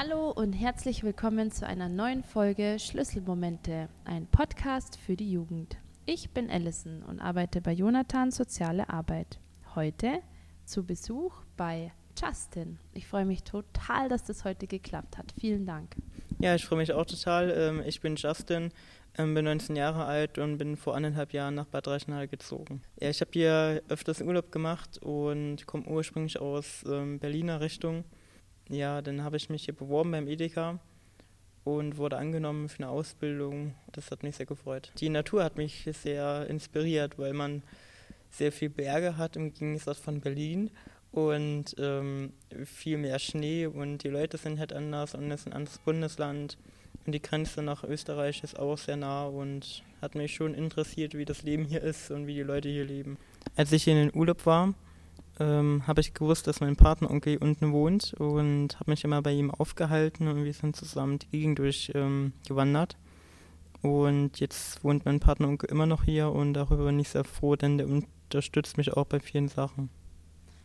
Hallo und herzlich willkommen zu einer neuen Folge Schlüsselmomente, ein Podcast für die Jugend. Ich bin Allison und arbeite bei Jonathan Soziale Arbeit. Heute zu Besuch bei Justin. Ich freue mich total, dass das heute geklappt hat. Vielen Dank. Ja, ich freue mich auch total. Ähm, ich bin Justin, ähm, bin 19 Jahre alt und bin vor anderthalb Jahren nach Bad Reichenhall gezogen. Ja, ich habe hier öfters Urlaub gemacht und komme ursprünglich aus ähm, Berliner Richtung. Ja, dann habe ich mich hier beworben beim Edeka und wurde angenommen für eine Ausbildung. Das hat mich sehr gefreut. Die Natur hat mich sehr inspiriert, weil man sehr viel Berge hat im Gegensatz von Berlin und ähm, viel mehr Schnee und die Leute sind halt anders und es ist ein anderes Bundesland und die Grenze nach Österreich ist auch sehr nah und hat mich schon interessiert, wie das Leben hier ist und wie die Leute hier leben. Als ich hier in den Urlaub war, ähm, habe ich gewusst, dass mein Partneronkel hier unten wohnt und habe mich immer bei ihm aufgehalten und wir sind zusammen die Gegend durchgewandert. Ähm, und jetzt wohnt mein Partneronkel immer noch hier und darüber bin ich sehr froh, denn der unterstützt mich auch bei vielen Sachen.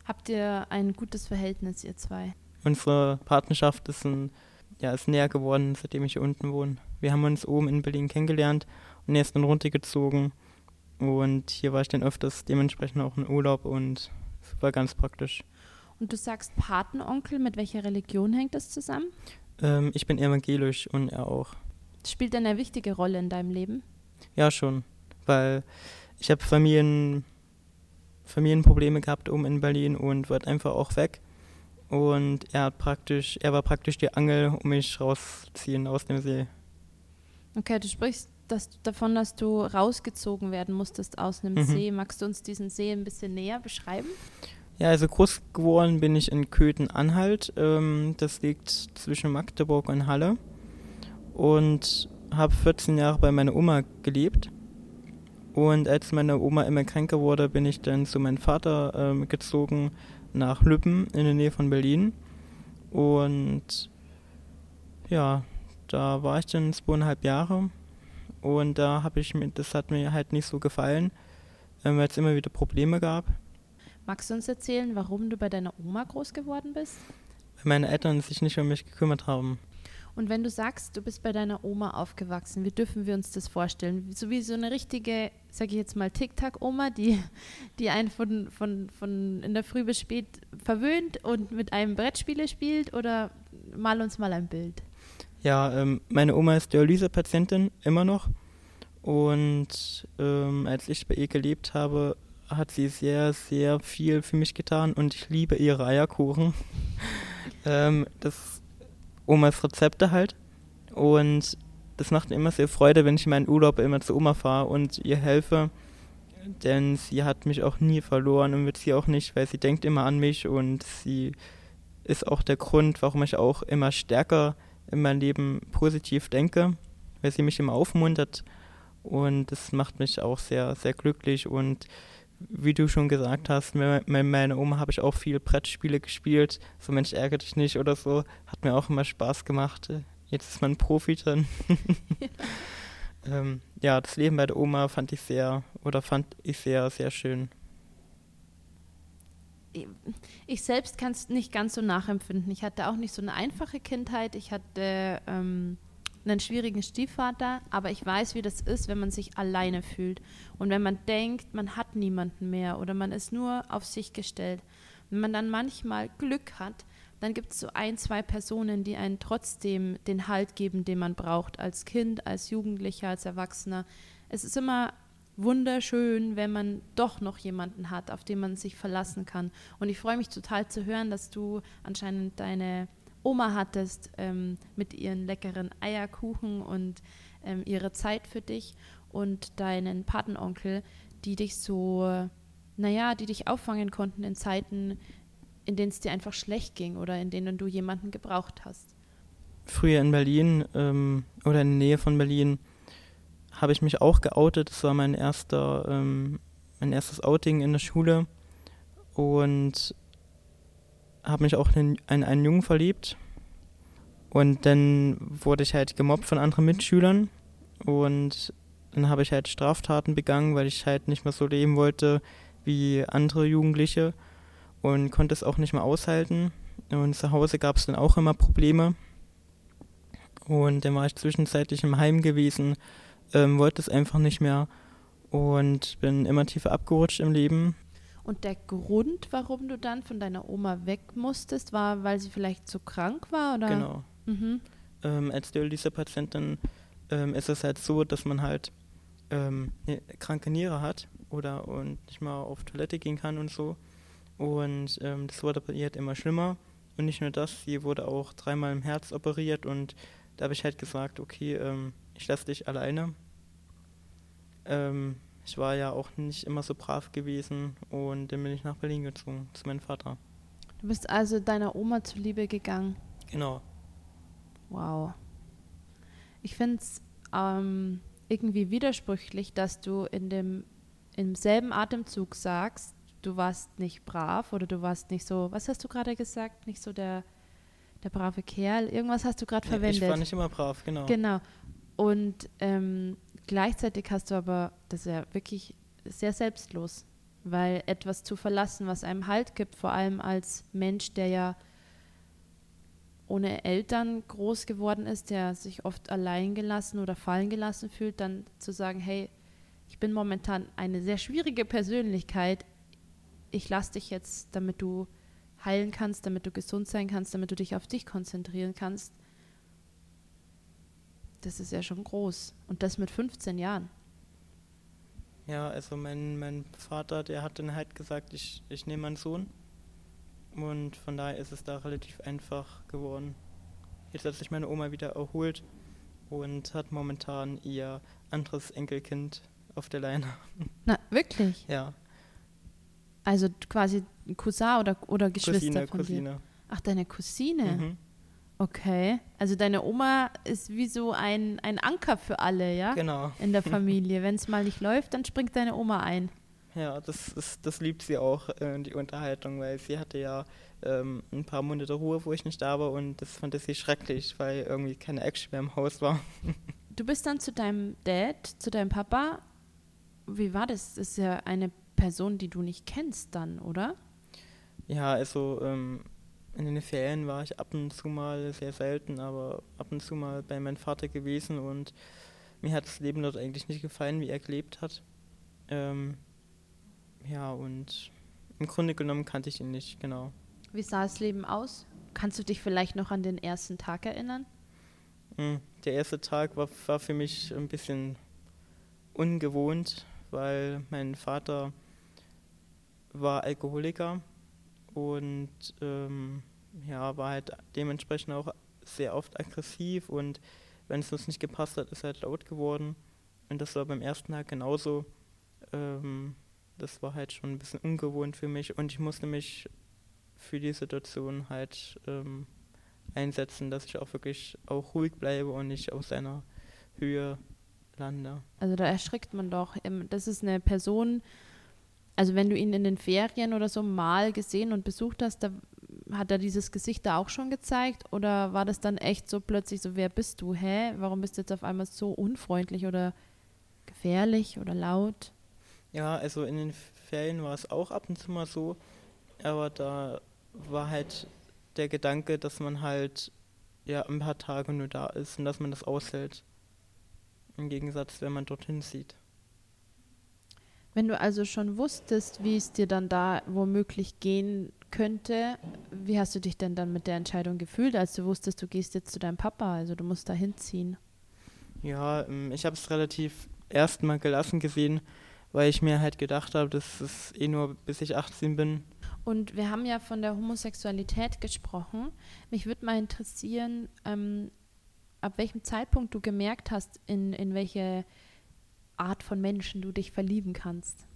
Habt ihr ein gutes Verhältnis, ihr zwei? Unsere Partnerschaft ist, ein, ja, ist näher geworden, seitdem ich hier unten wohne. Wir haben uns oben in Berlin kennengelernt und er ist dann runtergezogen. Und hier war ich dann öfters dementsprechend auch in Urlaub und war ganz praktisch. Und du sagst Patenonkel, mit welcher Religion hängt das zusammen? Ähm, ich bin evangelisch und er auch. Spielt eine wichtige Rolle in deinem Leben? Ja, schon. Weil ich habe Familien, Familienprobleme gehabt oben in Berlin und wollte einfach auch weg. Und er hat praktisch, er war praktisch die Angel, um mich rauszuziehen aus dem See. Okay, du sprichst das, davon, dass du rausgezogen werden musstest aus einem mhm. See. Magst du uns diesen See ein bisschen näher beschreiben? Ja, also groß geworden bin ich in Köthen-Anhalt. Ähm, das liegt zwischen Magdeburg und Halle. Und habe 14 Jahre bei meiner Oma gelebt. Und als meine Oma immer kränker wurde, bin ich dann zu meinem Vater ähm, gezogen nach Lübben in der Nähe von Berlin. Und ja, da war ich dann zweieinhalb Jahre. Und da habe ich mir, das hat mir halt nicht so gefallen, ähm, weil es immer wieder Probleme gab. Magst du uns erzählen, warum du bei deiner Oma groß geworden bist? Weil meine Eltern sich nicht um mich gekümmert haben. Und wenn du sagst, du bist bei deiner Oma aufgewachsen, wie dürfen wir uns das vorstellen? So wie so eine richtige, sage ich jetzt mal, Tic-Tac-Oma, die, die einen von, von, von in der Früh bis spät verwöhnt und mit einem Brettspiele spielt oder mal uns mal ein Bild. Ja, ähm, meine Oma ist Dialyse-Patientin, immer noch. Und ähm, als ich bei ihr gelebt habe, hat sie sehr, sehr viel für mich getan und ich liebe ihre Eierkuchen. ähm, das Omas Rezepte halt. Und das macht mir immer sehr Freude, wenn ich in meinen Urlaub immer zu Oma fahre und ihr helfe. Denn sie hat mich auch nie verloren und wird sie auch nicht, weil sie denkt immer an mich und sie ist auch der Grund, warum ich auch immer stärker in meinem Leben positiv denke, weil sie mich immer aufmuntert und das macht mich auch sehr, sehr glücklich und wie du schon gesagt hast, mit meiner Oma habe ich auch viel Brettspiele gespielt. So Mensch, ärgere dich nicht oder so. Hat mir auch immer Spaß gemacht. Jetzt ist man Profi drin. ja. ähm, ja, das Leben bei der Oma fand ich sehr, oder fand ich sehr, sehr schön. Ich selbst kann es nicht ganz so nachempfinden. Ich hatte auch nicht so eine einfache Kindheit. Ich hatte ähm, einen schwierigen Stiefvater, aber ich weiß, wie das ist, wenn man sich alleine fühlt und wenn man denkt, man hat niemanden mehr oder man ist nur auf sich gestellt. Wenn man dann manchmal Glück hat, dann gibt es so ein, zwei Personen, die einen trotzdem den Halt geben, den man braucht, als Kind, als Jugendlicher, als Erwachsener. Es ist immer wunderschön, wenn man doch noch jemanden hat, auf den man sich verlassen kann. Und ich freue mich total zu hören, dass du anscheinend deine Oma hattest ähm, mit ihren leckeren Eierkuchen und ähm, ihre Zeit für dich und deinen Patenonkel, die dich so, naja, die dich auffangen konnten in Zeiten, in denen es dir einfach schlecht ging oder in denen du jemanden gebraucht hast. Früher in Berlin ähm, oder in der Nähe von Berlin habe ich mich auch geoutet. Das war mein erster, ähm, mein erstes Outing in der Schule und habe mich auch in, in einen Jungen verliebt. Und dann wurde ich halt gemobbt von anderen Mitschülern und dann habe ich halt Straftaten begangen, weil ich halt nicht mehr so leben wollte wie andere Jugendliche und konnte es auch nicht mehr aushalten. Und zu Hause gab es dann auch immer Probleme. Und dann war ich zwischenzeitlich im Heim gewesen, ähm, wollte es einfach nicht mehr und bin immer tiefer abgerutscht im Leben. Und der Grund, warum du dann von deiner Oma weg musstest, war, weil sie vielleicht zu krank war? Oder? Genau. Mhm. Ähm, als Dialyse-Patientin ähm, ist es halt so, dass man halt ähm, eine kranke Niere hat oder und nicht mal auf Toilette gehen kann und so. Und ähm, das wurde bei ihr halt immer schlimmer. Und nicht nur das, sie wurde auch dreimal im Herz operiert und da habe ich halt gesagt, okay, ähm, ich lasse dich alleine. Ähm, ich war ja auch nicht immer so brav gewesen und dann bin ich nach Berlin gezogen, zu meinem Vater. Du bist also deiner Oma zuliebe gegangen. Genau. Wow. Ich finde es ähm, irgendwie widersprüchlich, dass du in dem im selben Atemzug sagst, du warst nicht brav oder du warst nicht so, was hast du gerade gesagt? Nicht so der, der brave Kerl. Irgendwas hast du gerade Ja, verwendet. ich war nicht immer brav, genau. Genau. Und ähm, gleichzeitig hast du aber, das ist ja wirklich sehr selbstlos, weil etwas zu verlassen, was einem Halt gibt, vor allem als Mensch, der ja ohne Eltern groß geworden ist, der sich oft allein gelassen oder fallen gelassen fühlt, dann zu sagen, hey, ich bin momentan eine sehr schwierige Persönlichkeit, ich lasse dich jetzt, damit du heilen kannst, damit du gesund sein kannst, damit du dich auf dich konzentrieren kannst. Das ist ja schon groß. Und das mit 15 Jahren. Ja, also mein, mein Vater, der hat dann halt gesagt, ich, ich nehme meinen Sohn. Und von daher ist es da relativ einfach geworden. Jetzt hat sich meine Oma wieder erholt und hat momentan ihr anderes Enkelkind auf der Leine. Na, wirklich? Ja, Also quasi Cousin oder, oder Geschwister Cousine, von dir? Cousine. Ach, deine Cousine? Mhm. Okay. Also deine Oma ist wie so ein, ein Anker für alle, ja? Genau. In der Familie. Wenn es mal nicht läuft, dann springt deine Oma ein. Ja, das, ist, das liebt sie auch, äh, die Unterhaltung, weil sie hatte ja ähm, ein paar Monate Ruhe, wo ich nicht da war und das fand sie schrecklich, weil irgendwie keine Action mehr im Haus war. Du bist dann zu deinem Dad, zu deinem Papa. Wie war das? Das ist ja eine Person, die du nicht kennst dann, oder? Ja, also ähm, in den Ferien war ich ab und zu mal, sehr selten, aber ab und zu mal bei meinem Vater gewesen und mir hat das Leben dort eigentlich nicht gefallen, wie er gelebt hat. Ähm, ja, und im Grunde genommen kannte ich ihn nicht, genau. Wie sah das Leben aus? Kannst du dich vielleicht noch an den ersten Tag erinnern? Mm, Der erste Tag war, war für mich ein bisschen ungewohnt, weil mein Vater war Alkoholiker und ähm, ja, war halt dementsprechend auch sehr oft aggressiv und wenn es uns nicht gepasst hat, ist er halt laut geworden. Und das war beim ersten Tag genauso. Ähm, das war halt schon ein bisschen ungewohnt für mich und ich musste mich für die Situation halt ähm, einsetzen, dass ich auch wirklich auch ruhig bleibe und nicht aus seiner Höhe lande. Also da erschrickt man doch. Ähm, Das ist eine Person, also wenn du ihn in den Ferien oder so mal gesehen und besucht hast, da hat er dieses Gesicht da auch schon gezeigt? Oder war das dann echt so plötzlich so, wer bist du? Hä? Warum bist du jetzt auf einmal so unfreundlich oder gefährlich oder laut? Ja, also in den Ferien war es auch ab und zu mal so, aber da war halt der Gedanke, dass man halt ja ein paar Tage nur da ist und dass man das aushält. Im Gegensatz, wenn man dorthin zieht. Wenn du also schon wusstest, wie es dir dann da womöglich gehen könnte, wie hast du dich denn dann mit der Entscheidung gefühlt, als du wusstest, du gehst jetzt zu deinem Papa, also du musst da hinziehen? Ja, ähm, ich habe es relativ erstmal gelassen gesehen, weil ich mir halt gedacht habe, das ist eh nur bis ich 18 bin. Und wir haben ja von der Homosexualität gesprochen. Mich würde mal interessieren, ähm, ab welchem Zeitpunkt du gemerkt hast, in, in welche Art von Menschen du dich verlieben kannst.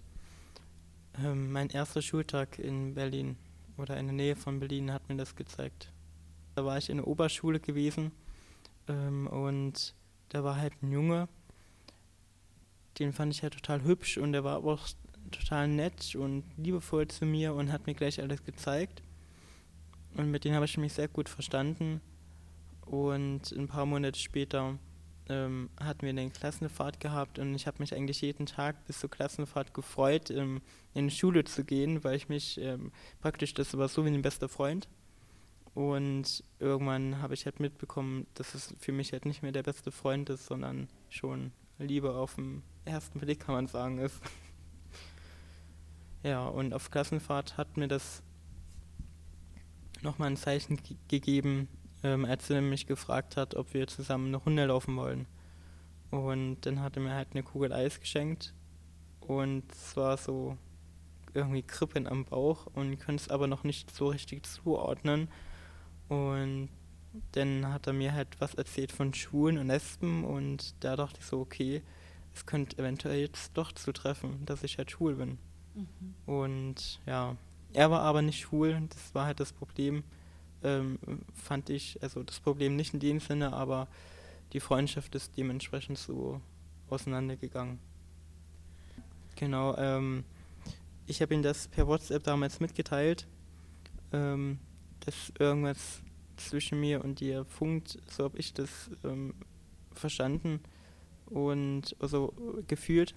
Ähm, mein erster Schultag in Berlin oder in der Nähe von Berlin hat mir das gezeigt. Da war ich in der Oberschule gewesen ähm, und da war halt ein Junge, den fand ich halt total hübsch und der war auch total nett und liebevoll zu mir und hat mir gleich alles gezeigt. Und mit dem habe ich mich sehr gut verstanden. Und ein paar Monate später ähm, hatten wir eine Klassenfahrt gehabt und ich habe mich eigentlich jeden Tag bis zur Klassenfahrt gefreut, ähm, in die Schule zu gehen, weil ich mich ähm, praktisch, das war so wie ein bester Freund. Und irgendwann habe ich halt mitbekommen, dass es für mich halt nicht mehr der beste Freund ist, sondern schon Liebe auf den ersten Blick, kann man sagen, ist. ja, und auf Klassenfahrt hat mir das nochmal ein Zeichen gegeben, ähm, als er mich gefragt hat, ob wir zusammen eine Runde laufen wollen. Und dann hat er mir halt eine Kugel Eis geschenkt und es war so irgendwie Krippen am Bauch und konnte es aber noch nicht so richtig zuordnen. Und dann hat er mir halt was erzählt von Schulen und Lesben und da dachte ich so, okay, es könnte eventuell jetzt doch zutreffen, dass ich halt schwul bin. Mhm. Und ja, er war aber nicht schwul, das war halt das Problem, ähm, fand ich, also das Problem nicht in dem Sinne, aber die Freundschaft ist dementsprechend so auseinandergegangen. Genau, ähm, ich habe ihm das per WhatsApp damals mitgeteilt. Ähm, dass irgendwas zwischen mir und dir funkt, so habe ich das ähm, verstanden und also gefühlt.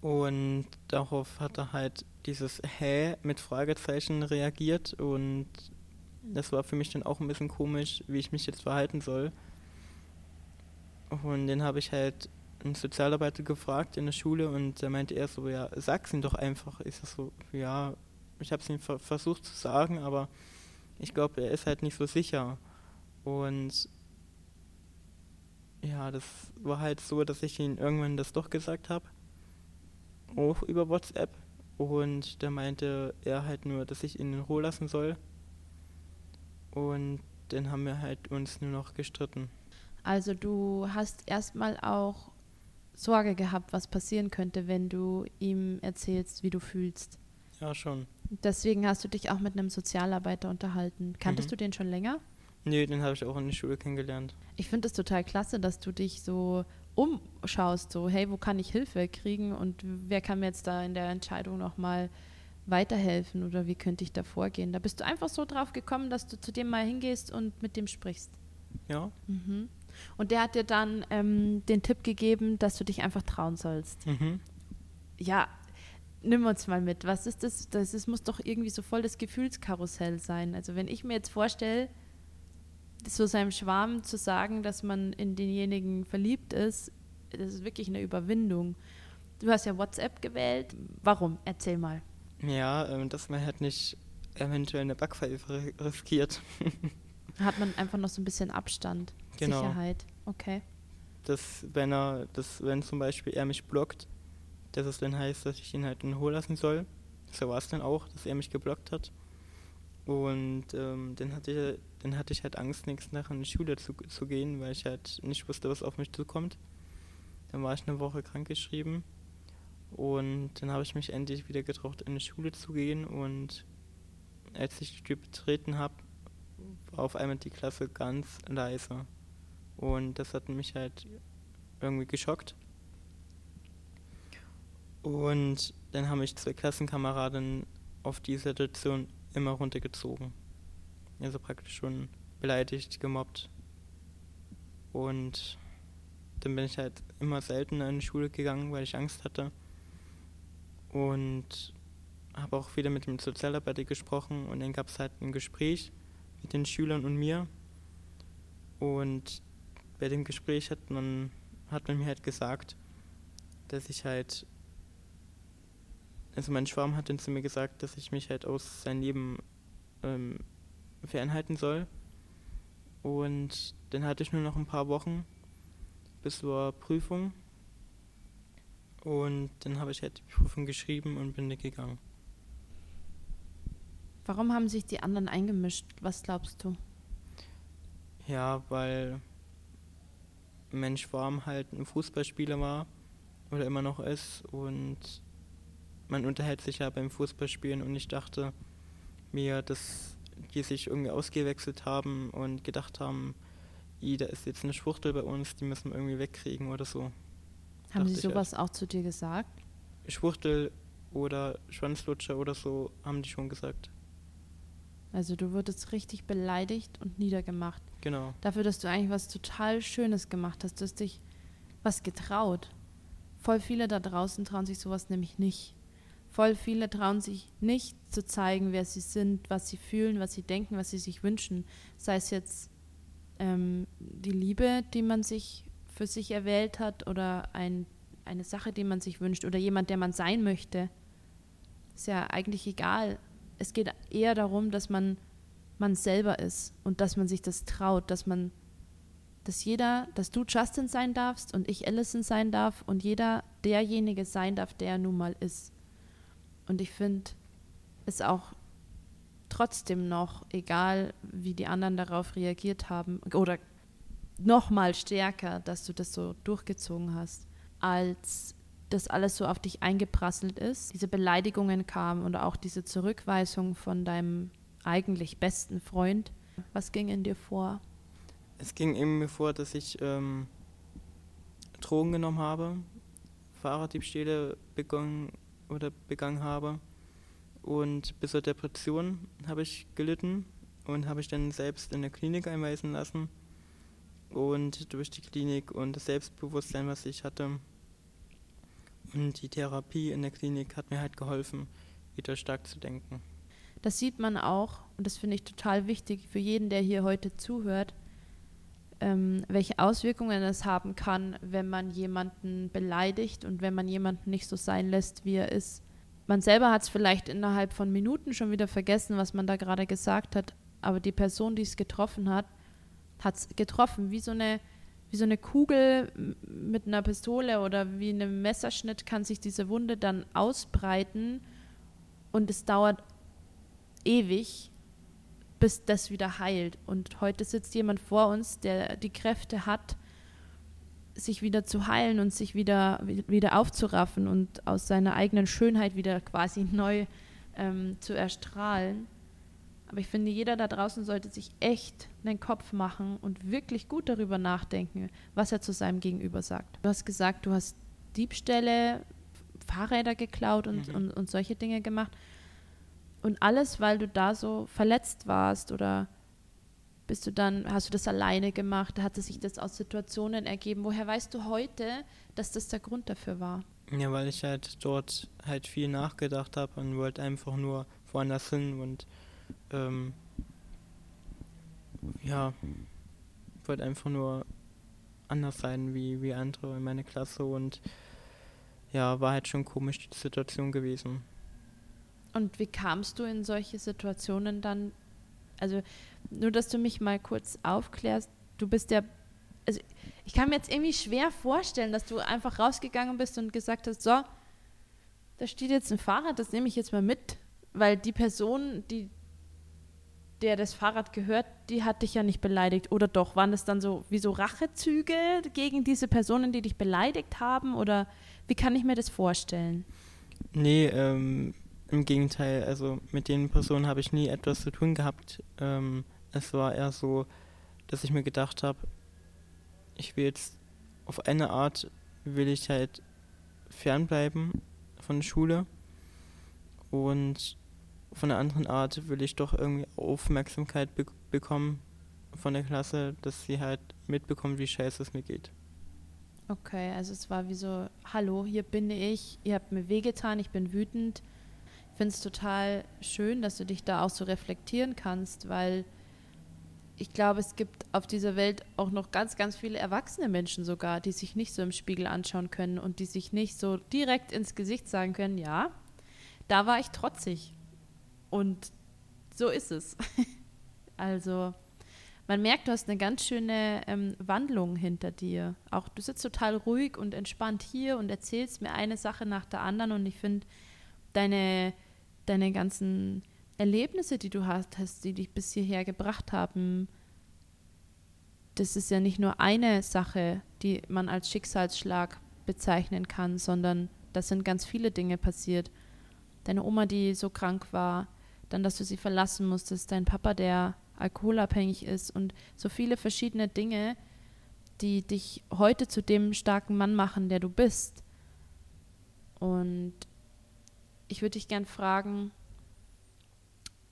Und darauf hat er halt dieses Hä mit Fragezeichen reagiert und das war für mich dann auch ein bisschen komisch, wie ich mich jetzt verhalten soll. Und dann habe ich halt einen Sozialarbeiter gefragt in der Schule und da meinte er so, ja, sag's ihm doch einfach. Ich so, ja, ich habe es ihm ver versucht zu sagen, aber ich glaube, er ist halt nicht so sicher. Und ja, das war halt so, dass ich ihm irgendwann das doch gesagt habe. Auch über WhatsApp. Und da meinte er halt nur, dass ich ihn in Ruhe lassen soll. Und dann haben wir halt uns nur noch gestritten. Also du hast erstmal auch Sorge gehabt, was passieren könnte, wenn du ihm erzählst, wie du fühlst. Ja, schon. Deswegen hast du dich auch mit einem Sozialarbeiter unterhalten. Kanntest mhm. du den schon länger? Nee, den habe ich auch in der Schule kennengelernt. Ich finde es total klasse, dass du dich so umschaust, so, hey, wo kann ich Hilfe kriegen und wer kann mir jetzt da in der Entscheidung nochmal weiterhelfen oder wie könnte ich da vorgehen? Da bist du einfach so drauf gekommen, dass du zu dem mal hingehst und mit dem sprichst. Ja. Mhm. Und der hat dir dann ähm, den Tipp gegeben, dass du dich einfach trauen sollst. Mhm. Ja, nimm uns mal mit. Was ist das? Das ist, muss doch irgendwie so voll das Gefühlskarussell sein. Also wenn ich mir jetzt vorstelle, so seinem Schwarm zu sagen, dass man in denjenigen verliebt ist, das ist wirklich eine Überwindung. Du hast ja WhatsApp gewählt. Warum? Erzähl mal. Ja, ähm, dass man halt nicht eventuell eine Backpfeife riskiert. Hat man einfach noch so ein bisschen Abstand, genau. Sicherheit. Okay. Dass wenn er, dass wenn zum Beispiel er mich blockt, dass es dann heißt, dass ich ihn halt in Ruhe lassen soll. So war es dann auch, dass er mich geblockt hat. Und ähm, dann, hatte ich, dann hatte ich halt Angst, nächsten Tag in die Schule zu, zu gehen, weil ich halt nicht wusste, was auf mich zukommt. Dann war ich eine Woche krankgeschrieben. Und dann habe ich mich endlich wieder getraut, in die Schule zu gehen. Und als ich die Tür betreten habe, war auf einmal die Klasse ganz leise. Und das hat mich halt irgendwie geschockt. Und dann haben mich zwei Klassenkameraden auf die Situation immer runtergezogen. Also praktisch schon beleidigt, gemobbt. Und dann bin ich halt immer seltener in die Schule gegangen, weil ich Angst hatte. Und habe auch wieder mit dem Sozialarbeiter gesprochen und dann gab es halt ein Gespräch mit den Schülern und mir. Und bei dem Gespräch hat man, hat man mir halt gesagt, dass ich halt also mein Schwarm hat dann zu mir gesagt, dass ich mich halt aus seinem Leben ähm, fernhalten soll. Und dann hatte ich nur noch ein paar Wochen bis zur Prüfung. Und dann habe ich halt die Prüfung geschrieben und bin gegangen. Warum haben sich die anderen eingemischt? Was glaubst du? Ja, weil mein Schwarm halt ein Fußballspieler war oder immer noch ist und man unterhält sich ja beim Fußballspielen und ich dachte mir, dass die sich irgendwie ausgewechselt haben und gedacht haben, I, da ist jetzt eine Schwuchtel bei uns, die müssen wir irgendwie wegkriegen oder so. Haben sie sowas halt. auch zu dir gesagt? Schwuchtel oder Schwanzlutscher oder so haben die schon gesagt. Also du wurdest richtig beleidigt und niedergemacht. Genau. Dafür, dass du eigentlich was total Schönes gemacht hast. Du hast dich was getraut. Voll viele da draußen trauen sich sowas nämlich nicht voll viele trauen sich nicht zu zeigen, wer sie sind, was sie fühlen, was sie denken, was sie sich wünschen. Sei es jetzt ähm, die Liebe, die man sich für sich erwählt hat oder ein, eine Sache, die man sich wünscht oder jemand, der man sein möchte. Ist ja eigentlich egal. Es geht eher darum, dass man man selber ist und dass man sich das traut, dass man, dass jeder, dass du Justin sein darfst und ich Allison sein darf und jeder derjenige sein darf, der er nun mal ist. Und ich finde es auch trotzdem noch, egal wie die anderen darauf reagiert haben, oder noch mal stärker, dass du das so durchgezogen hast, als das alles so auf dich eingeprasselt ist, diese Beleidigungen kamen oder auch diese Zurückweisung von deinem eigentlich besten Freund. Was ging in dir vor? Es ging in mir vor, dass ich ähm, Drogen genommen habe, Fahrraddiebstähle begonnen oder begangen habe und bis zur Depression habe ich gelitten und habe ich dann selbst in der Klinik einweisen lassen und durch die Klinik und das Selbstbewusstsein, was ich hatte und die Therapie in der Klinik hat mir halt geholfen, wieder stark zu denken. Das sieht man auch, und das finde ich total wichtig für jeden, der hier heute zuhört, ähm, welche Auswirkungen es haben kann, wenn man jemanden beleidigt und wenn man jemanden nicht so sein lässt, wie er ist. Man selber hat es vielleicht innerhalb von Minuten schon wieder vergessen, was man da gerade gesagt hat, aber die Person, die es getroffen hat, hat es getroffen, wie so eine wie so eine Kugel mit einer Pistole oder wie einem Messerschnitt kann sich diese Wunde dann ausbreiten und es dauert ewig, bis das wieder heilt. Und heute sitzt jemand vor uns, der die Kräfte hat, sich wieder zu heilen und sich wieder, wieder aufzuraffen und aus seiner eigenen Schönheit wieder quasi neu ähm, zu erstrahlen. Aber ich finde, jeder da draußen sollte sich echt einen Kopf machen und wirklich gut darüber nachdenken, was er zu seinem Gegenüber sagt. Du hast gesagt, du hast Diebstähle, Fahrräder geklaut und, mhm. und, und solche Dinge gemacht. Und alles, weil du da so verletzt warst oder bist du dann, hast du das alleine gemacht? Hatte sich das aus Situationen ergeben? Woher weißt du heute, dass das der Grund dafür war? Ja, weil ich halt dort halt viel nachgedacht habe und wollte einfach nur woanders hin und ähm, ja, wollte einfach nur anders sein wie, wie andere in meiner Klasse und ja, war halt schon komisch die Situation gewesen. Und wie kamst du in solche Situationen dann? Also nur, dass du mich mal kurz aufklärst. Du bist ja, also ich kann mir jetzt irgendwie schwer vorstellen, dass du einfach rausgegangen bist und gesagt hast, so, da steht jetzt ein Fahrrad, das nehme ich jetzt mal mit, weil die Person, die der das Fahrrad gehört, die hat dich ja nicht beleidigt. Oder doch? Waren das dann so wie so Rachezüge gegen diese Personen, die dich beleidigt haben? Oder wie kann ich mir das vorstellen? Nee, ähm, im Gegenteil, also mit den Personen habe ich nie etwas zu tun gehabt. Ähm, es war eher so, dass ich mir gedacht habe, ich will jetzt auf eine Art will ich halt fernbleiben von der Schule und von der anderen Art will ich doch irgendwie Aufmerksamkeit be bekommen von der Klasse, dass sie halt mitbekommen, wie scheiße es mir geht. Okay, also es war wie so, hallo, hier bin ich, ihr habt mir wehgetan, ich bin wütend, finde es total schön, dass du dich da auch so reflektieren kannst, weil ich glaube, es gibt auf dieser Welt auch noch ganz, ganz viele erwachsene Menschen sogar, die sich nicht so im Spiegel anschauen können und die sich nicht so direkt ins Gesicht sagen können, ja, da war ich trotzig. Und so ist es. also, man merkt, du hast eine ganz schöne ähm, Wandlung hinter dir. Auch du sitzt total ruhig und entspannt hier und erzählst mir eine Sache nach der anderen und ich finde deine deine ganzen Erlebnisse, die du hast, hast, die dich bis hierher gebracht haben, das ist ja nicht nur eine Sache, die man als Schicksalsschlag bezeichnen kann, sondern das sind ganz viele Dinge passiert. Deine Oma, die so krank war, dann, dass du sie verlassen musstest, dein Papa, der alkoholabhängig ist und so viele verschiedene Dinge, die dich heute zu dem starken Mann machen, der du bist. Und ich würde dich gern fragen,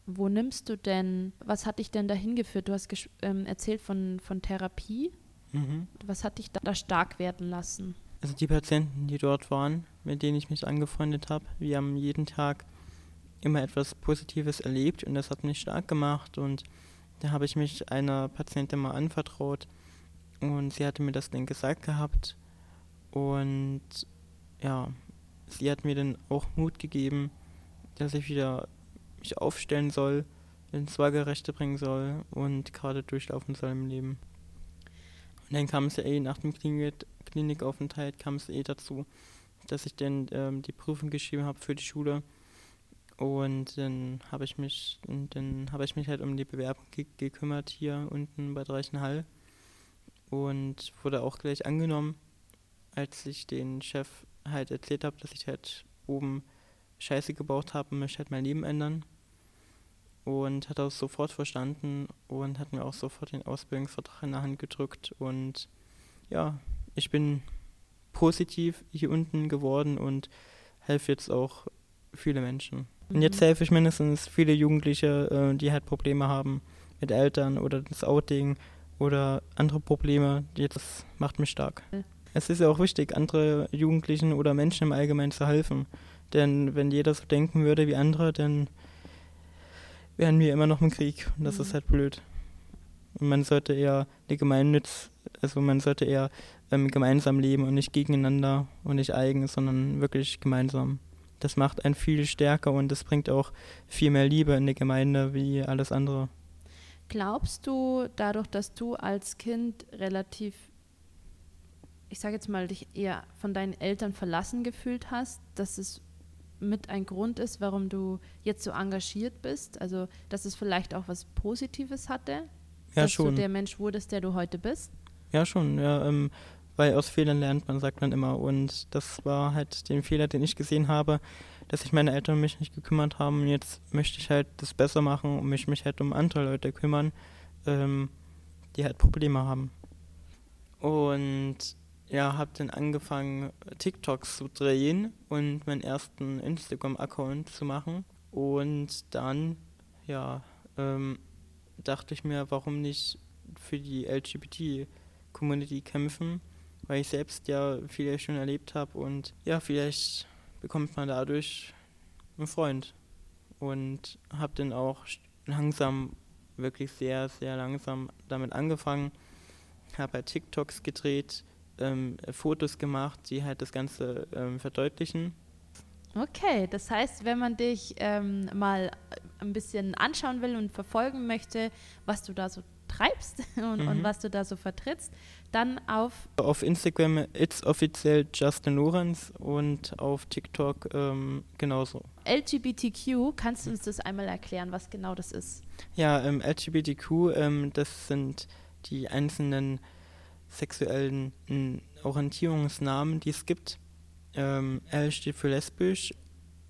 wo nimmst du denn, was hat dich denn dahin geführt? Du hast ähm, erzählt von, von Therapie. Mhm. Was hat dich da, da, stark werden lassen? also die Patienten, die dort waren, mit denen ich mich angefreundet habe, wir haben jeden Tag immer etwas Positives erlebt und das hat mich stark gemacht und da habe ich mich einer Patientin mal anvertraut und sie hatte mir das dann gesagt gehabt und ja, sie hat mir dann auch Mut gegeben, dass ich wieder mich aufstellen soll, ins Waagerechte bringen soll und gerade durchlaufen soll im Leben. Und dann kam es ja eh nach dem Klinik Klinikaufenthalt kam es eh dazu, dass ich dann ähm, die Prüfung geschrieben habe für die Schule und dann habe ich mich dann habe ich mich halt um die Bewerbung ge gekümmert hier unten bei Dreichenhall und wurde auch gleich angenommen, als ich den Chef halt erzählt habe, dass ich halt oben Scheiße gebaut habe und möchte halt mein Leben ändern. Und hat das sofort verstanden und hat mir auch sofort den Ausbildungsvertrag in der Hand gedrückt. Und ja, ich bin positiv hier unten geworden und helfe jetzt auch viele Menschen. Und jetzt mhm. helfe ich mindestens viele Jugendliche, äh, die halt Probleme haben mit Eltern oder das Outing oder andere Probleme. Das macht mich stark. Es ist ja auch wichtig, andere Jugendlichen oder Menschen im Allgemeinen zu helfen. Denn wenn jeder so denken würde wie andere, dann wären wir immer noch im Krieg. Und das mhm. ist halt blöd. Und man sollte eher die Gemeinnütz, also man sollte eher ähm, gemeinsam leben und nicht gegeneinander und nicht eigen, sondern wirklich gemeinsam. Das macht einen viel stärker und das bringt auch viel mehr Liebe in die Gemeinde wie alles andere. Glaubst du, dadurch, dass du als Kind relativ ich sage jetzt mal, dich eher von deinen Eltern verlassen gefühlt hast, dass es mit ein Grund ist, warum du jetzt so engagiert bist? Also, dass es vielleicht auch was Positives hatte? Ja, dass schon. du der Mensch wurdest, der du heute bist? Ja, schon. Ja, ähm, weil aus Fehlern lernt man, sagt man immer. Und das war halt den Fehler, den ich gesehen habe, dass sich meine Eltern um mich nicht gekümmert haben. Und jetzt möchte ich halt das besser machen und mich, mich halt um andere Leute kümmern, ähm, die halt Probleme haben. Und ja, habe dann angefangen, TikToks zu drehen und meinen ersten Instagram-Account zu machen. Und dann, ja, ähm, dachte ich mir, warum nicht für die LGBT-Community kämpfen, weil ich selbst ja viel schon erlebt habe und ja, vielleicht bekommt man dadurch einen Freund. Und habe dann auch langsam, wirklich sehr, sehr langsam damit angefangen, habe halt TikToks gedreht, ähm, Fotos gemacht, die halt das Ganze ähm, verdeutlichen. Okay, das heißt, wenn man dich ähm, mal ein bisschen anschauen will und verfolgen möchte, was du da so treibst und, mhm. und, was du da so vertrittst, dann auf auf Instagram it's offiziell Justin Lorenz und auf TikTok ähm, genauso. LGBTQ, kannst du uns das einmal erklären, was genau das ist? Ja, ähm, LGBTQ, ähm, das sind die einzelnen sexuellen Orientierungsnamen, die es gibt. Ähm, L steht für lesbisch,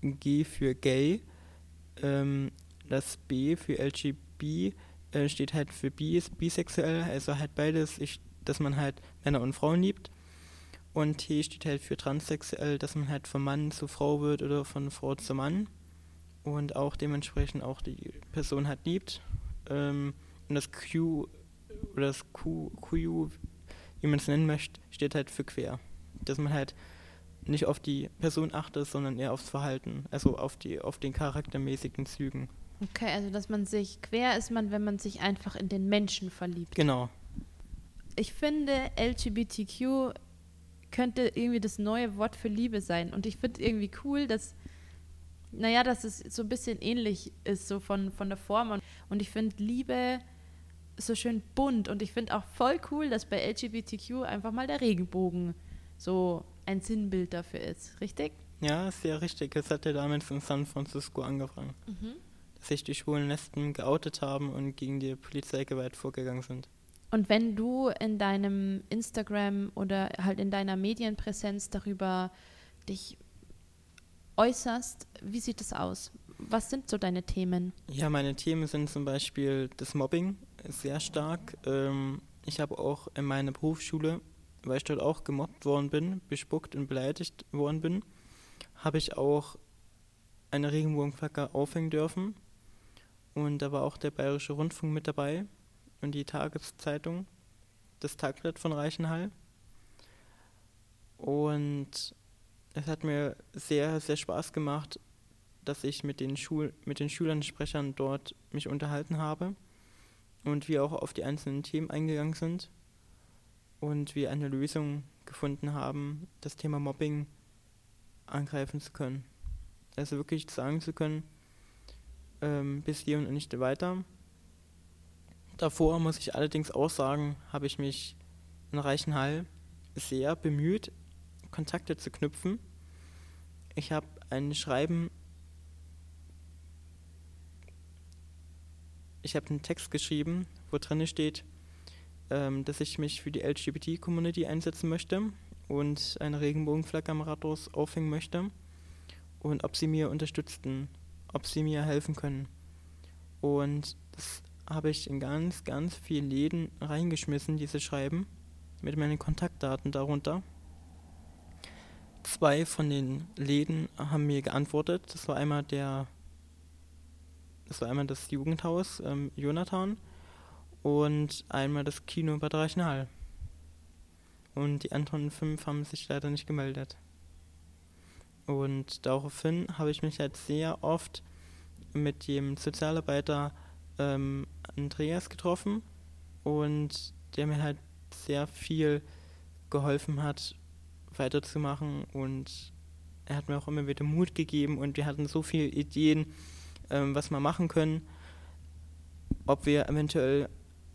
G für gay, ähm, das B für LGB äh, steht halt für bi, bisexuell, also halt beides, ich, dass man halt Männer und Frauen liebt. Und T steht halt für transsexuell, dass man halt von Mann zu Frau wird oder von Frau zu Mann. Und auch dementsprechend auch die Person halt liebt. Ähm, und das Q oder das Q, Q wie man es nennen möchte, steht halt für quer. Dass man halt nicht auf die Person achtet, sondern eher aufs Verhalten, also auf, die, auf den charaktermäßigen Zügen. Okay, also dass man sich, quer ist man, wenn man sich einfach in den Menschen verliebt. Genau. Ich finde, LGBTQ könnte irgendwie das neue Wort für Liebe sein. Und ich finde irgendwie cool, dass, naja, dass es so ein bisschen ähnlich ist, so von, von der Form. Und, und ich finde, Liebe so schön bunt und ich finde auch voll cool, dass bei LGBTQ einfach mal der Regenbogen so ein Sinnbild dafür ist, richtig? Ja, sehr richtig. Es hat ja damals in San Francisco angefangen, mhm. dass sich die schwulen Lesben geoutet haben und gegen die Polizeigewalt vorgegangen sind. Und wenn du in deinem Instagram oder halt in deiner Medienpräsenz darüber dich äußerst, wie sieht es aus? Was sind so deine Themen? Ja, meine Themen sind zum Beispiel das Mobbing sehr stark. Ähm, ich habe auch in meiner Berufsschule, weil ich dort auch gemobbt worden bin, bespuckt und beleidigt worden bin, habe ich auch eine Regenbogenflagge aufhängen dürfen. Und da war auch der Bayerische Rundfunk mit dabei und die Tageszeitung, das Tagblatt von Reichenhall. Und es hat mir sehr, sehr Spaß gemacht, dass ich mit den, Schul mit den Schülern, Sprechern dort mich unterhalten habe und wir auch auf die einzelnen Themen eingegangen sind und wir eine Lösung gefunden haben, das Thema Mobbing angreifen zu können. Also wirklich sagen zu können, ähm, bis hier und nicht weiter. Davor muss ich allerdings auch sagen, habe ich mich in Reichenhall sehr bemüht, Kontakte zu knüpfen. Ich habe ein Schreiben, ich habe einen Text geschrieben, wo drin steht, ähm, dass ich mich für die LGBT-Community einsetzen möchte und eine Regenbogenflagge am Rathaus aufhängen möchte und ob sie mir unterstützten, ob sie mir helfen können. Und das habe ich in ganz, ganz viele Läden reingeschmissen, diese Schreiben, mit meinen Kontaktdaten darunter. Zwei von den Läden haben mir geantwortet. Das war einmal der, das war einmal das Jugendhaus ähm, Jonathan und einmal das Kino Bad Reichenhall. Und die anderen fünf haben sich leider nicht gemeldet. Und daraufhin habe ich mich halt sehr oft mit dem Sozialarbeiter ähm, Andreas getroffen und der mir halt sehr viel geholfen hat, weiterzumachen und er hat mir auch immer wieder Mut gegeben und wir hatten so viele Ideen, ähm, was wir machen können, ob wir eventuell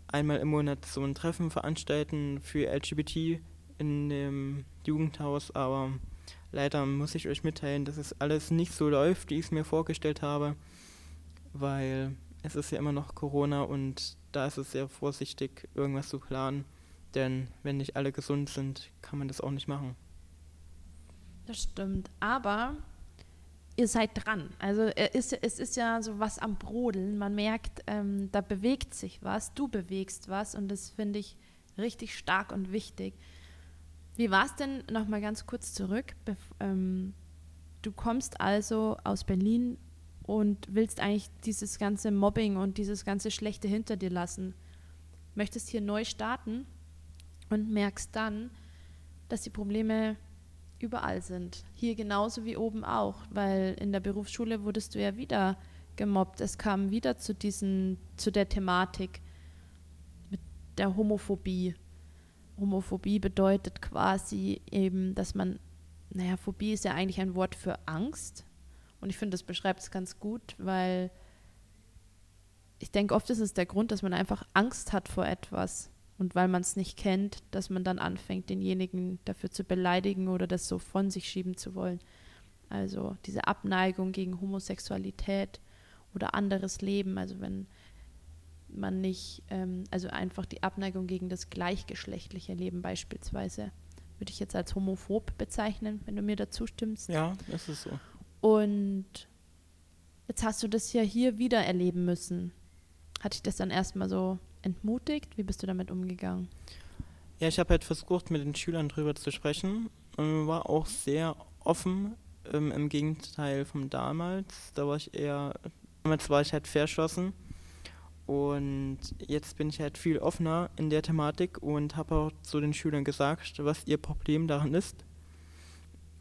einmal im Monat so ein Treffen veranstalten für LGBT in dem Jugendhaus, aber leider muss ich euch mitteilen, dass es alles nicht so läuft, wie ich es mir vorgestellt habe, weil es ist ja immer noch Corona und da ist es sehr vorsichtig, irgendwas zu planen, denn wenn nicht alle gesund sind, kann man das auch nicht machen. Das stimmt, aber ihr seid dran. Also ist, es ist ja so was am Brodeln. Man merkt, ähm, da bewegt sich was, du bewegst was und das finde ich richtig stark und wichtig. Wie war es denn, nochmal ganz kurz zurück, ähm, du kommst also aus Berlin und willst eigentlich dieses ganze Mobbing und dieses ganze Schlechte hinter dir lassen, möchtest hier neu starten und merkst dann, dass die Probleme überall sind. Hier genauso wie oben auch, weil in der Berufsschule wurdest du ja wieder gemobbt. Es kam wieder zu diesen, zu der Thematik mit der Homophobie. Homophobie bedeutet quasi eben, dass man, naja, Phobie ist ja eigentlich ein Wort für Angst. Und ich finde, das beschreibt es ganz gut, weil ich denke, oft ist es der Grund, dass man einfach Angst hat vor etwas. Und weil man es nicht kennt, dass man dann anfängt, denjenigen dafür zu beleidigen oder das so von sich schieben zu wollen. Also diese Abneigung gegen Homosexualität oder anderes Leben. Also wenn man nicht, ähm, also einfach die Abneigung gegen das gleichgeschlechtliche Leben beispielsweise, würde ich jetzt als homophob bezeichnen, wenn du mir dazu stimmst. Ja, das ist so. Und jetzt hast du das ja hier wieder erleben müssen. Hatte ich das dann erstmal so entmutigt? Wie bist du damit umgegangen? Ja, ich habe halt versucht, mit den Schülern drüber zu sprechen und war auch sehr offen, ähm, im Gegenteil von damals. Da war ich eher, damals war ich halt verschlossen und jetzt bin ich halt viel offener in der Thematik und habe auch zu den Schülern gesagt, was ihr Problem daran ist.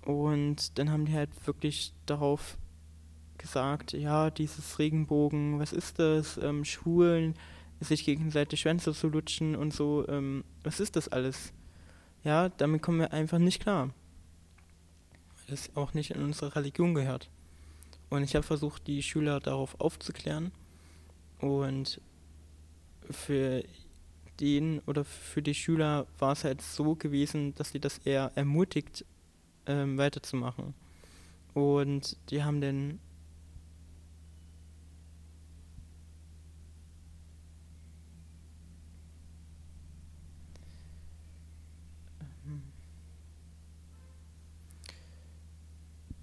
Und dann haben die halt wirklich darauf gesagt, ja, dieses Regenbogen, was ist das, ähm, Schwulen, sich gegenseitig Schwänze zu lutschen und so. Ähm, was ist das alles? Ja, damit kommen wir einfach nicht klar. Weil das auch nicht in unsere Religion gehört. Und ich habe versucht, die Schüler darauf aufzuklären. Und für den oder für die Schüler war es halt so gewesen, dass sie das eher ermutigt, ähm, weiterzumachen. Und die haben dann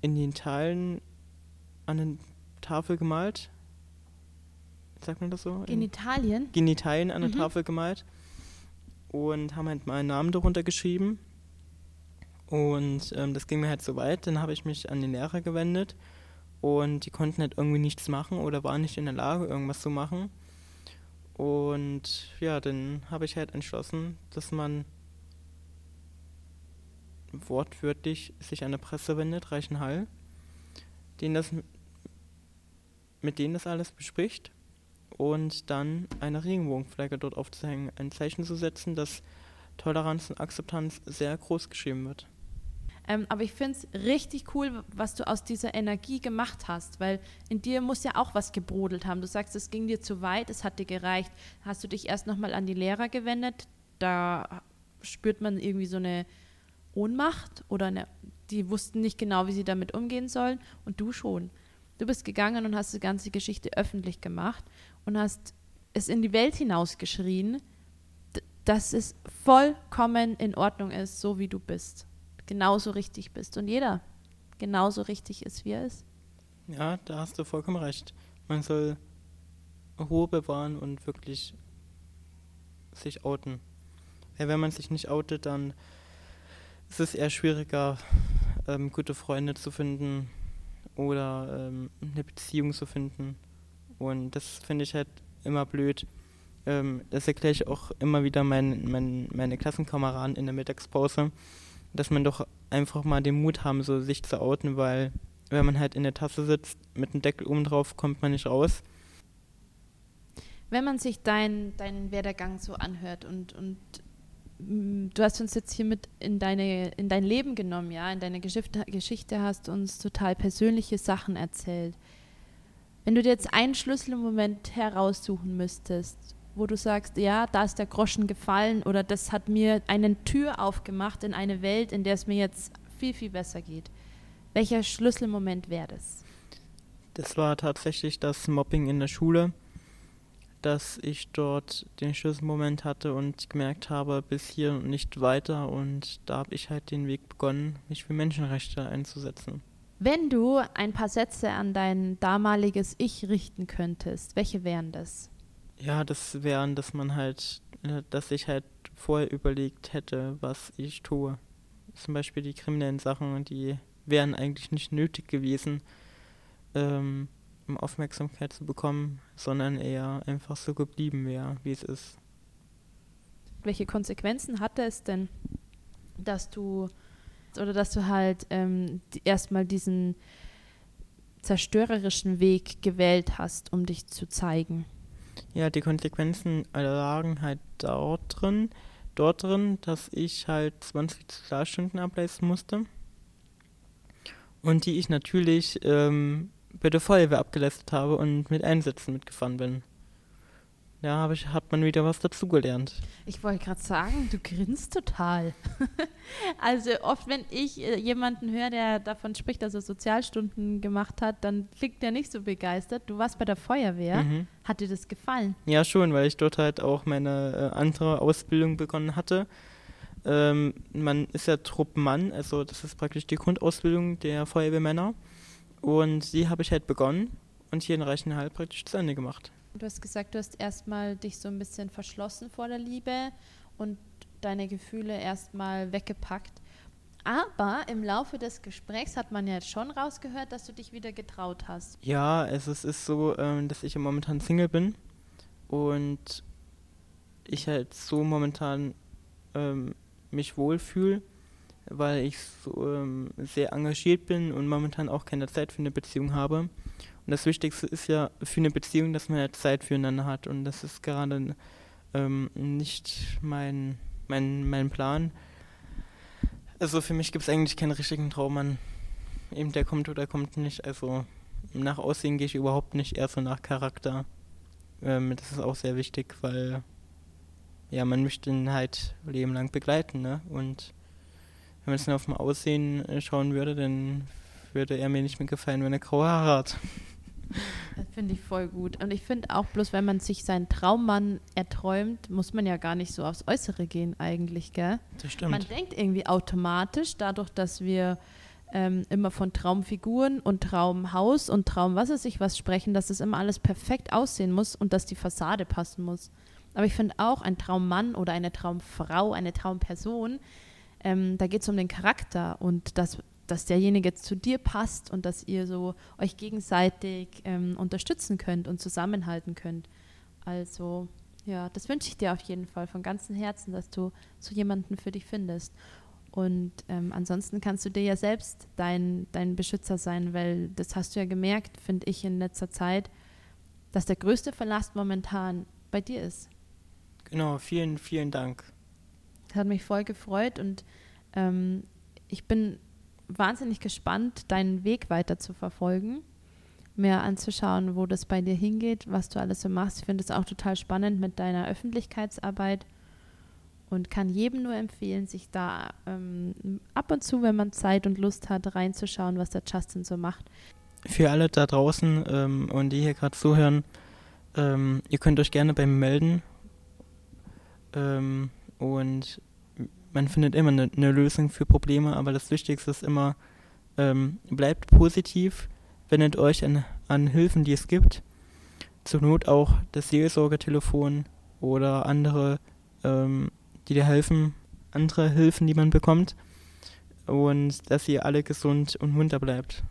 in den Teilen an eine Tafel gemalt. Sagt man das so? Genitalien? Genitalien an der mhm. Tafel gemalt. Und haben halt meinen Namen darunter geschrieben. Und ähm, das ging mir halt so weit. Dann habe ich mich an den Lehrer gewendet. Und die konnten halt irgendwie nichts machen oder waren nicht in der Lage, irgendwas zu machen. Und ja, dann habe ich halt entschlossen, dass man wortwörtlich sich an der Presse wendet, Reichenhall, den das, mit denen das alles bespricht und dann eine Regenbogenflagge dort aufzuhängen, ein Zeichen zu setzen, dass Toleranz und Akzeptanz sehr groß geschrieben wird. Ähm, aber ich finde es richtig cool, was du aus dieser Energie gemacht hast, weil in dir muss ja auch was gebrodelt haben. Du sagst, es ging dir zu weit, es hat dir gereicht. Hast du dich erst nochmal an die Lehrer gewendet? Da spürt man irgendwie so eine Ohnmacht oder eine, die wussten nicht genau, wie sie damit umgehen sollen und du schon. Du bist gegangen und hast die ganze Geschichte öffentlich gemacht und hast es in die Welt hinausgeschrien, dass es vollkommen in Ordnung ist, so wie du bist genauso richtig bist und jeder genauso richtig ist, wie er ist. Ja, da hast du vollkommen recht. Man soll Ruhe bewahren und wirklich sich outen. Ja, wenn man sich nicht outet, dann ist es eher schwieriger, ähm, gute Freunde zu finden oder ähm, eine Beziehung zu finden. Und das finde ich halt immer blöd. Ähm, das erkläre ich auch immer wieder mein, mein, meine Klassenkameraden in der Mittagspause dass man doch einfach mal den Mut haben, so sich zu outen, weil wenn man halt in der Tasse sitzt mit dem Deckel oben drauf, kommt man nicht raus. Wenn man sich deinen dein Werdegang so anhört und, und du hast uns jetzt hier mit in, deine, in dein Leben genommen, ja, in deine Geschichte, Geschichte hast uns total persönliche Sachen erzählt. Wenn du dir jetzt einen Schlüsselmoment heraussuchen müsstest, wo du sagst, ja, da ist der Groschen gefallen oder das hat mir eine Tür aufgemacht in eine Welt, in der es mir jetzt viel, viel besser geht. Welcher Schlüsselmoment wäre das? Das war tatsächlich das Mobbing in der Schule, dass ich dort den Schlüsselmoment hatte und gemerkt habe, bis hier und nicht weiter. Und da habe ich halt den Weg begonnen, mich für Menschenrechte einzusetzen. Wenn du ein paar Sätze an dein damaliges Ich richten könntest, welche wären das? Ja, das wären, dass man halt, äh, dass ich halt vorher überlegt hätte, was ich tue. Zum Beispiel die kriminellen Sachen, die wären eigentlich nicht nötig gewesen, ähm, Aufmerksamkeit zu bekommen, sondern eher einfach so geblieben wäre, wie es ist. Welche Konsequenzen hatte es denn, dass du oder dass du halt ähm, die, erstmal diesen zerstörerischen Weg gewählt hast, um dich zu zeigen? Ja, die Konsequenzen lagen halt dort drin, dort drin, dass ich halt 20 Sozialstunden ableisten musste. Und die ich natürlich ähm, bei der Feuerwehr abgeleistet habe und mit Einsätzen mitgefahren bin. Ja, hab ich, hat man wieder was dazugelernt. Ich wollte gerade sagen, du grinst total. also oft, wenn ich äh, jemanden höre, der davon spricht, dass er Sozialstunden gemacht hat, dann klingt der nicht so begeistert. Du warst bei der Feuerwehr. Mhm. Hat dir das gefallen? Ja, schon, weil ich dort halt auch meine äh, andere Ausbildung begonnen hatte. Ähm, man ist ja Truppmann, also das ist praktisch die Grundausbildung der Feuerwehrmänner. Und die habe ich halt begonnen und hier in Reichenhall praktisch zu Ende gemacht. Du hast gesagt, du hast erstmal dich so ein bisschen verschlossen vor der Liebe und deine Gefühle erstmal weggepackt. Aber im Laufe des Gesprächs hat man ja jetzt schon rausgehört, dass du dich wieder getraut hast. Ja, es ist, so, ähm, dass ich momentan Single bin und ich halt so momentan ähm, mich wohlfühle, weil ich so ähm, sehr engagiert bin und momentan auch keine Zeit für eine Beziehung habe. Und das Wichtigste ist ja für eine Beziehung, dass man ja Zeit füreinander hat. Und das ist gerade ähm, nicht mein, mein, mein Plan. Also für mich gibt es eigentlich keinen richtigen Traummann. Eben der kommt oder kommt nicht. Also nach Aussehen gehe ich überhaupt nicht, eher so nach Charakter. Ähm, das ist auch sehr wichtig, weil ja, man möchte ihn halt Leben lang begleiten, ne? Und wenn man es dann auf dem Aussehen äh, schauen würde, dann würde er mir nicht mehr gefallen, wenn er graue Haare hat. Das finde ich voll gut. Und ich finde auch bloß, wenn man sich seinen Traummann erträumt, muss man ja gar nicht so aufs Äußere gehen eigentlich, gell? Das stimmt. Man denkt irgendwie automatisch, dadurch, dass wir ähm, immer von Traumfiguren und Traumhaus und Traum was weiß ich was sprechen, dass es immer alles perfekt aussehen muss und dass die Fassade passen muss. Aber ich finde auch, ein Traummann oder eine Traumfrau, eine Traumperson, ähm, da geht es um den Charakter und das dass derjenige zu dir passt und dass ihr so euch gegenseitig ähm, unterstützen könnt und zusammenhalten könnt. Also ja, das wünsche ich dir auf jeden Fall von ganzem Herzen, dass du so jemanden für dich findest. Und ähm, ansonsten kannst du dir ja selbst dein, dein Beschützer sein, weil das hast du ja gemerkt, finde ich in letzter Zeit, dass der größte Verlust momentan bei dir ist. Genau, vielen, vielen Dank. Das hat mich voll gefreut und ähm, ich bin wahnsinnig gespannt, deinen Weg weiter zu verfolgen, mir anzuschauen, wo das bei dir hingeht, was du alles so machst. Ich finde es auch total spannend mit deiner Öffentlichkeitsarbeit und kann jedem nur empfehlen, sich da ähm, ab und zu, wenn man Zeit und Lust hat, reinzuschauen, was der Justin so macht. Für alle da draußen ähm, und die hier gerade zuhören, ähm, ihr könnt euch gerne bei mir melden ähm, und man findet immer eine, eine, Lösung für Probleme, aber das Wichtigste ist immer, ähm, bleibt positiv, wendet euch an, an Hilfen, die es gibt, zur Not auch das Seelsorgetelefon oder andere ähm, die dir helfen, andere Hilfen, die man bekommt und dass ihr alle gesund und munter bleibt.